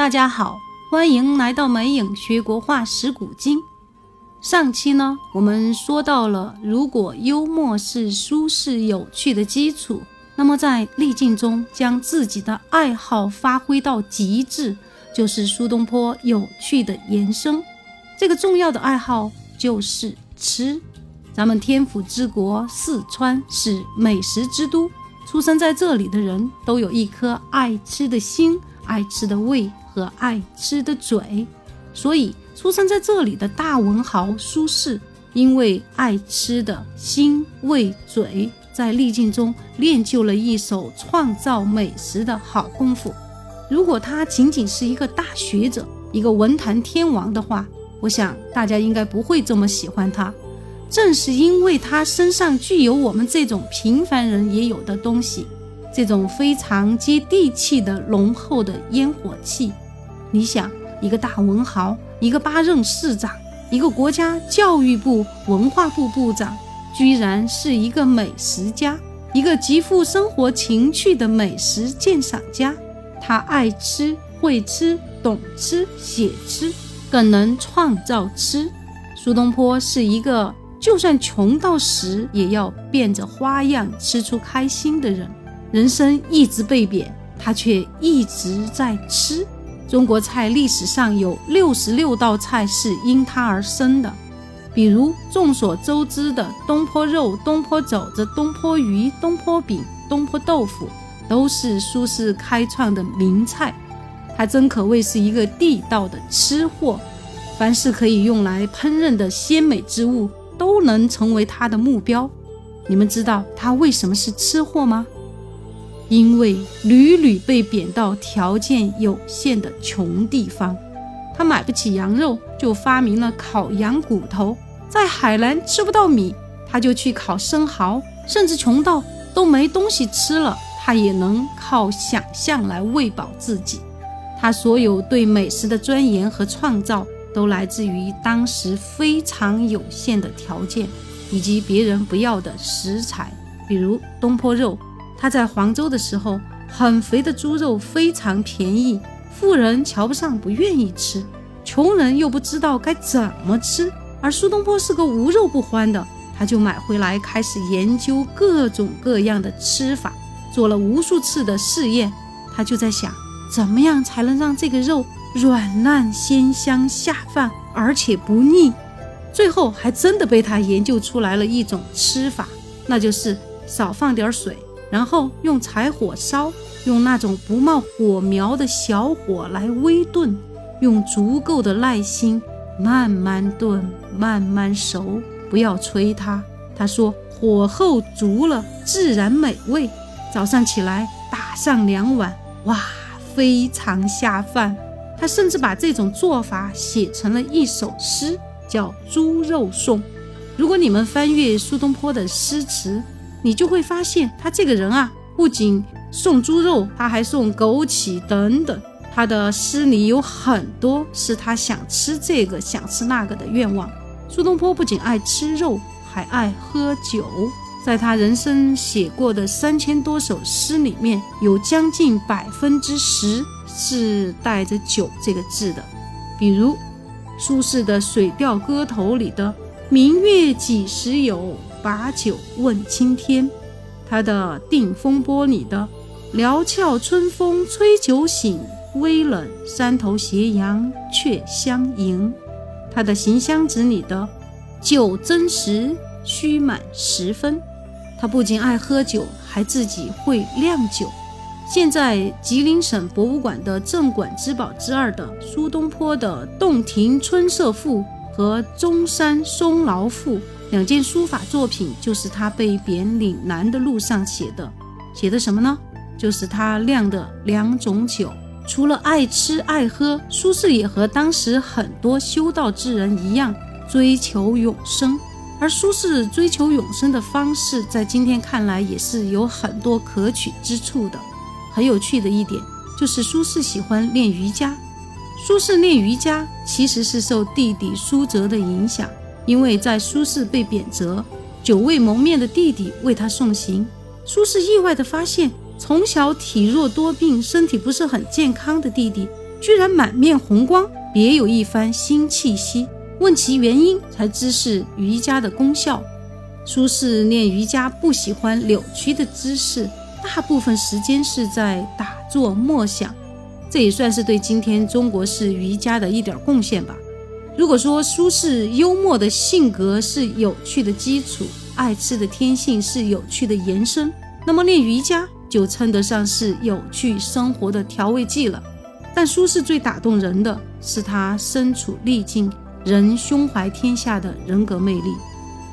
大家好，欢迎来到美影学国画识古今。上期呢，我们说到了，如果幽默是舒适有趣的基础，那么在逆境中将自己的爱好发挥到极致，就是苏东坡有趣的延伸。这个重要的爱好就是吃。咱们天府之国四川是美食之都，出生在这里的人都有一颗爱吃的心、爱吃的胃。和爱吃的嘴，所以出生在这里的大文豪苏轼，因为爱吃的心、胃、嘴，在逆境中练就了一手创造美食的好功夫。如果他仅仅是一个大学者，一个文坛天王的话，我想大家应该不会这么喜欢他。正是因为他身上具有我们这种平凡人也有的东西。这种非常接地气的浓厚的烟火气，你想，一个大文豪，一个八任市长，一个国家教育部文化部部长，居然是一个美食家，一个极富生活情趣的美食鉴赏家。他爱吃，会吃，懂吃，写吃，更能创造吃。苏东坡是一个就算穷到死也要变着花样吃出开心的人。人生一直被贬，他却一直在吃。中国菜历史上有六十六道菜是因他而生的，比如众所周知的东坡肉、东坡肘子、东坡鱼、东坡饼、东坡豆腐，都是苏轼开创的名菜。他真可谓是一个地道的吃货，凡是可以用来烹饪的鲜美之物，都能成为他的目标。你们知道他为什么是吃货吗？因为屡屡被贬到条件有限的穷地方，他买不起羊肉，就发明了烤羊骨头；在海南吃不到米，他就去烤生蚝；甚至穷到都没东西吃了，他也能靠想象来喂饱自己。他所有对美食的钻研和创造，都来自于当时非常有限的条件，以及别人不要的食材，比如东坡肉。他在黄州的时候，很肥的猪肉非常便宜，富人瞧不上，不愿意吃；穷人又不知道该怎么吃。而苏东坡是个无肉不欢的，他就买回来，开始研究各种各样的吃法，做了无数次的试验。他就在想，怎么样才能让这个肉软烂鲜香下饭，而且不腻？最后还真的被他研究出来了一种吃法，那就是少放点水。然后用柴火烧，用那种不冒火苗的小火来微炖，用足够的耐心慢慢炖，慢慢熟，不要催它。他说火候足了，自然美味。早上起来打上两碗，哇，非常下饭。他甚至把这种做法写成了一首诗，叫《猪肉颂》。如果你们翻阅苏东坡的诗词，你就会发现，他这个人啊，不仅送猪肉，他还送枸杞等等。他的诗里有很多是他想吃这个、想吃那个的愿望。苏东坡不仅爱吃肉，还爱喝酒。在他人生写过的三千多首诗里面，有将近百分之十是带着“酒”这个字的。比如苏轼的《水调歌头》里的“明月几时有”。把酒问青天，他的《定风波》里的“辽峭春风吹酒醒，微冷山头斜阳却相迎”，他的《行香子》里的“酒真实须满十分”。他不仅爱喝酒，还自己会酿酒。现在吉林省博物馆的镇馆之宝之二的苏东坡的《洞庭春色赋》和《中山松劳赋》。两件书法作品就是他被贬岭南的路上写的，写的什么呢？就是他酿的两种酒。除了爱吃爱喝，苏轼也和当时很多修道之人一样追求永生。而苏轼追求永生的方式，在今天看来也是有很多可取之处的。很有趣的一点就是，苏轼喜欢练瑜伽。苏轼练瑜伽其实是受弟弟苏辙的影响。因为在苏轼被贬谪，久未谋面的弟弟为他送行，苏轼意外地发现，从小体弱多病、身体不是很健康的弟弟，居然满面红光，别有一番新气息。问其原因，才知是瑜伽的功效。苏轼练瑜伽不喜欢扭曲的姿势，大部分时间是在打坐默想，这也算是对今天中国式瑜伽的一点贡献吧。如果说苏轼幽默的性格是有趣的基础，爱吃的天性是有趣的延伸，那么练瑜伽就称得上是有趣生活的调味剂了。但苏轼最打动人的是他身处逆境。人胸怀天下的人格魅力，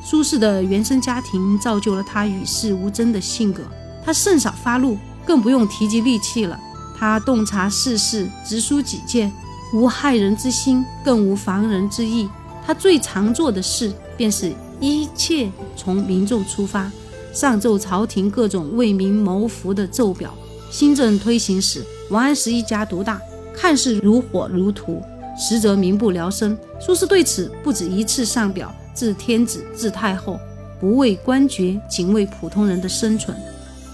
苏轼的原生家庭造就了他与世无争的性格。他甚少发怒，更不用提及戾气了。他洞察世事，直抒己见，无害人之心，更无防人之意。他最常做的事，便是一切从民众出发，上奏朝廷各种为民谋福的奏表。新政推行时，王安石一家独大，看似如火如荼。实则民不聊生。苏轼对此不止一次上表，致天子、致太后，不为官爵，仅为普通人的生存。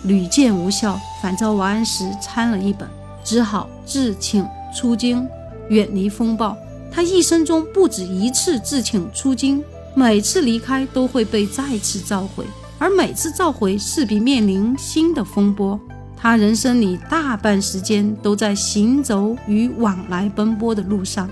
屡见无效，反遭王安石参了一本，只好自请出京，远离风暴。他一生中不止一次自请出京，每次离开都会被再次召回，而每次召回势必面临新的风波。他人生里大半时间都在行走与往来奔波的路上。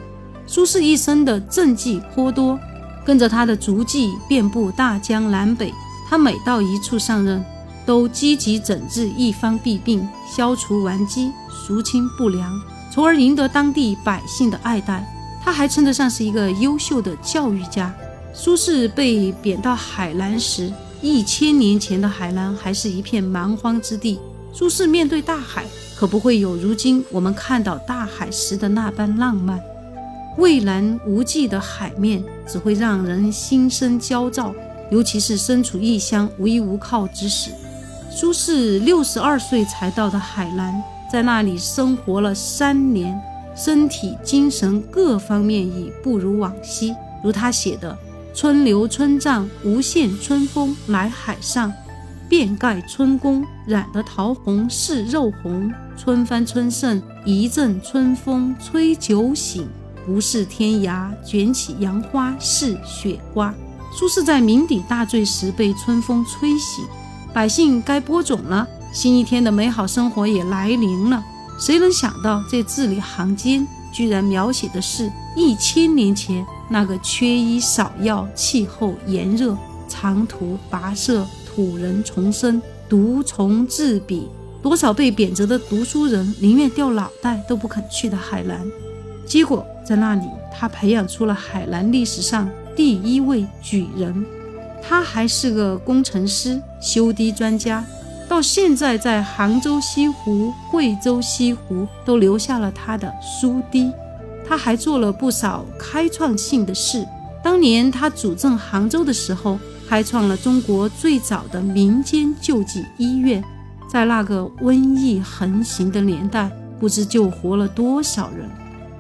苏轼一生的政绩颇多，跟着他的足迹遍布大江南北。他每到一处上任，都积极整治一方弊病，消除顽疾，肃清不良，从而赢得当地百姓的爱戴。他还称得上是一个优秀的教育家。苏轼被贬到海南时，一千年前的海南还是一片蛮荒之地。苏轼面对大海，可不会有如今我们看到大海时的那般浪漫。蔚蓝无际的海面只会让人心生焦躁，尤其是身处异乡无依无靠之时。苏轼六十二岁才到的海南，在那里生活了三年，身体、精神各方面已不如往昔。如他写的：“春流春涨，无限春风来海上。”遍盖春宫，染得桃红似肉红。春帆春盛，一阵春风吹酒醒。不是天涯，卷起杨花似雪花。苏轼在酩酊大醉时被春风吹醒，百姓该播种了，新一天的美好生活也来临了。谁能想到这字里行间居然描写的是一千年前那个缺医少药、气候炎热、长途跋涉？土人重生，毒虫自比，多少被贬谪的读书人宁愿掉脑袋都不肯去的海南。结果在那里，他培养出了海南历史上第一位举人。他还是个工程师、修堤专家，到现在在杭州西湖、惠州西湖都留下了他的书堤。他还做了不少开创性的事。当年他主政杭州的时候。开创了中国最早的民间救济医院，在那个瘟疫横行的年代，不知救活了多少人。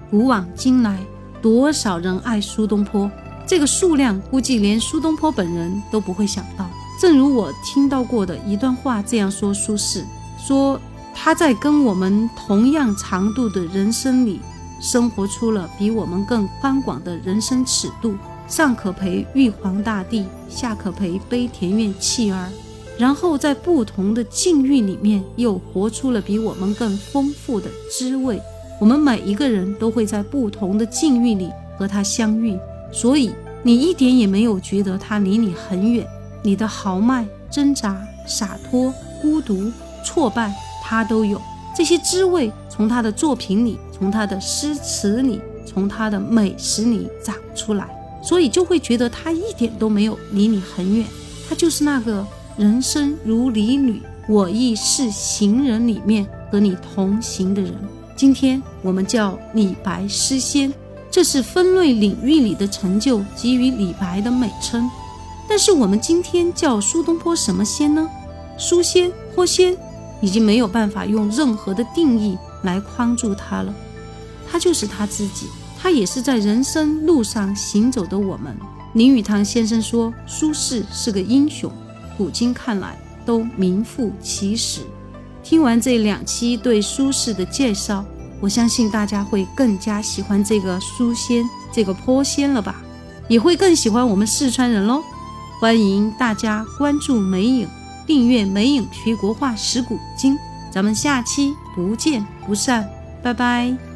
古往今来，多少人爱苏东坡？这个数量估计连苏东坡本人都不会想到。正如我听到过的一段话这样说：苏轼说他在跟我们同样长度的人生里，生活出了比我们更宽广的人生尺度。上可陪玉皇大帝，下可陪悲田院弃儿，然后在不同的境遇里面，又活出了比我们更丰富的滋味。我们每一个人都会在不同的境遇里和他相遇，所以你一点也没有觉得他离你很远。你的豪迈、挣扎、洒脱、孤独、挫败，他都有。这些滋味从他的作品里，从他的诗词里，从他的美食里长出来。所以就会觉得他一点都没有离你很远，他就是那个人生如离旅，我亦是行人里面和你同行的人。今天我们叫李白诗仙，这是分类领域里的成就，给予李白的美称。但是我们今天叫苏东坡什么仙呢？苏仙、坡仙，已经没有办法用任何的定义来框住他了，他就是他自己。他也是在人生路上行走的我们。林语堂先生说：“苏轼是个英雄，古今看来都名副其实。”听完这两期对苏轼的介绍，我相信大家会更加喜欢这个苏仙、这个坡仙了吧？也会更喜欢我们四川人喽。欢迎大家关注美影，订阅美影学国画识古今。咱们下期不见不散，拜拜。